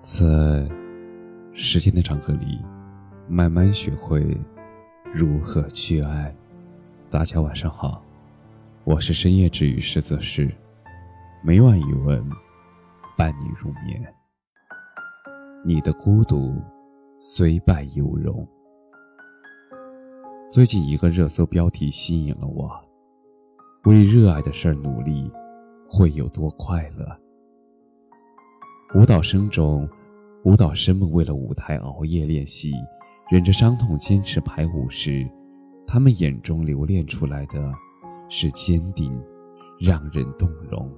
在时间的长河里，慢慢学会如何去爱。大家晚上好，我是深夜治愈师泽师，每晚一文，伴你入眠。你的孤独虽败犹荣。最近一个热搜标题吸引了我：为热爱的事儿努力，会有多快乐？舞蹈生中，舞蹈生们为了舞台熬夜练习，忍着伤痛坚持排舞时，他们眼中流恋出来的，是坚定，让人动容。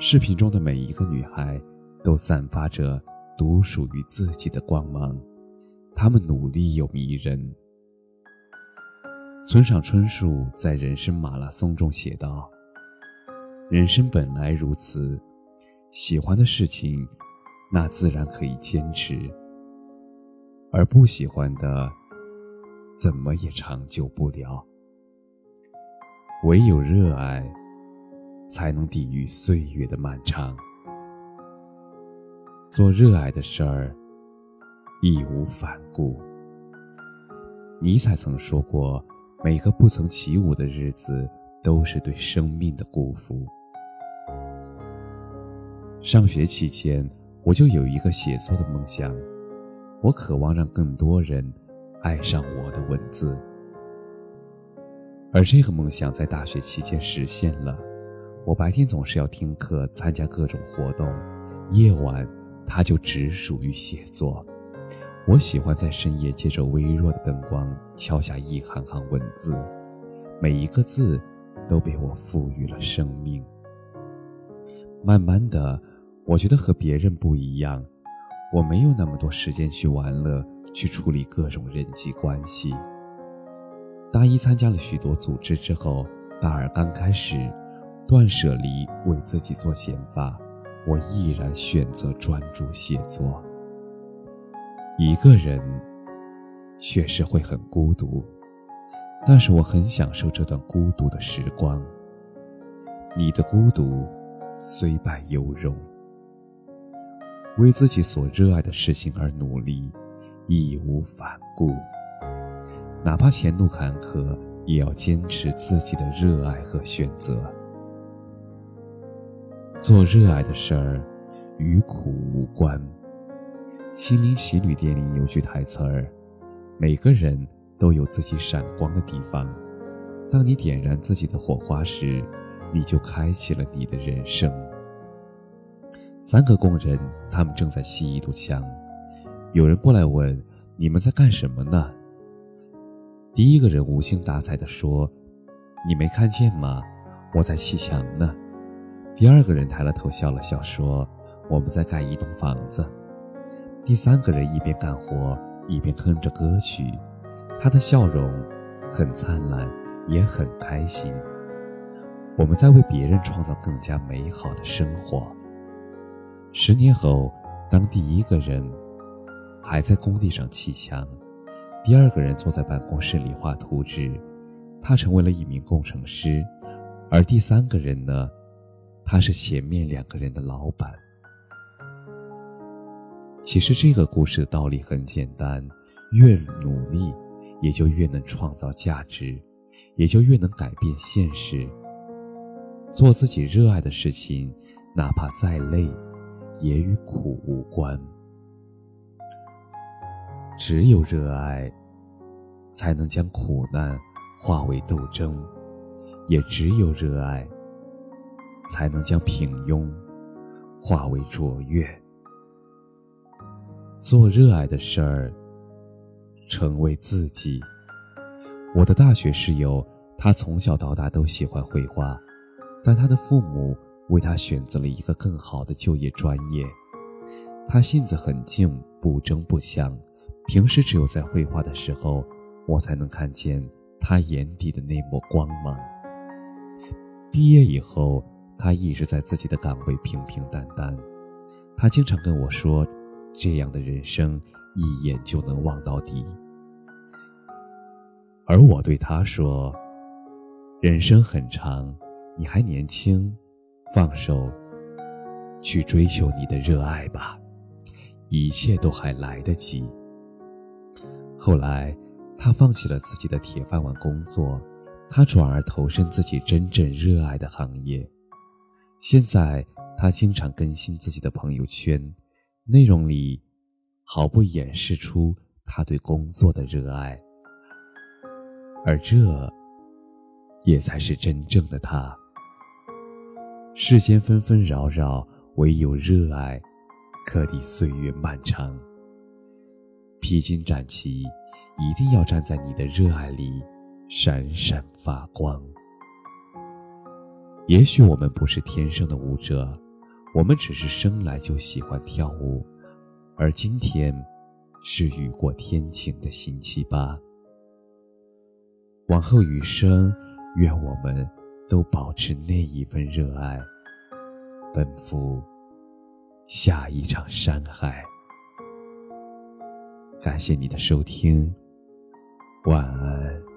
视频中的每一个女孩，都散发着独属于自己的光芒，她们努力又迷人。村上春树在《人生马拉松》中写道：“人生本来如此。”喜欢的事情，那自然可以坚持；而不喜欢的，怎么也长久不了。唯有热爱，才能抵御岁月的漫长。做热爱的事儿，义无反顾。尼采曾说过：“每个不曾起舞的日子，都是对生命的辜负。”上学期间，我就有一个写作的梦想，我渴望让更多人爱上我的文字。而这个梦想在大学期间实现了。我白天总是要听课、参加各种活动，夜晚它就只属于写作。我喜欢在深夜借着微弱的灯光敲下一行行文字，每一个字都被我赋予了生命。慢慢的。我觉得和别人不一样，我没有那么多时间去玩乐，去处理各种人际关系。大一参加了许多组织之后，大二刚开始，断舍离为自己做减法，我毅然选择专注写作。一个人确实会很孤独，但是我很享受这段孤独的时光。你的孤独虽败犹荣。为自己所热爱的事情而努力，义无反顾，哪怕前路坎坷，也要坚持自己的热爱和选择。做热爱的事儿，与苦无关。心灵奇旅电影有句台词儿：“每个人都有自己闪光的地方，当你点燃自己的火花时，你就开启了你的人生。”三个工人，他们正在砌一堵墙。有人过来问：“你们在干什么呢？”第一个人无精打采地说：“你没看见吗？我在砌墙呢。”第二个人抬了头笑了笑说：“我们在盖一栋房子。”第三个人一边干活一边哼着歌曲，他的笑容很灿烂，也很开心。我们在为别人创造更加美好的生活。十年后，当第一个人还在工地上砌墙，第二个人坐在办公室里画图纸，他成为了一名工程师，而第三个人呢，他是前面两个人的老板。其实这个故事的道理很简单：越努力，也就越能创造价值，也就越能改变现实。做自己热爱的事情，哪怕再累。也与苦无关。只有热爱，才能将苦难化为斗争；也只有热爱，才能将平庸化为卓越。做热爱的事儿，成为自己。我的大学室友，他从小到大都喜欢绘画，但他的父母。为他选择了一个更好的就业专业。他性子很静，不争不抢。平时只有在绘画的时候，我才能看见他眼底的那抹光芒。毕业以后，他一直在自己的岗位平平淡淡。他经常跟我说：“这样的人生，一眼就能望到底。”而我对他说：“人生很长，你还年轻。”放手，去追求你的热爱吧。一切都还来得及。后来，他放弃了自己的铁饭碗工作，他转而投身自己真正热爱的行业。现在，他经常更新自己的朋友圈，内容里毫不掩饰出他对工作的热爱，而这，也才是真正的他。世间纷纷扰扰，唯有热爱，可抵岁月漫长。披荆斩棘，一定要站在你的热爱里，闪闪发光。也许我们不是天生的舞者，我们只是生来就喜欢跳舞，而今天，是雨过天晴的星期八。往后余生，愿我们。都保持那一份热爱，奔赴下一场山海。感谢你的收听，晚安。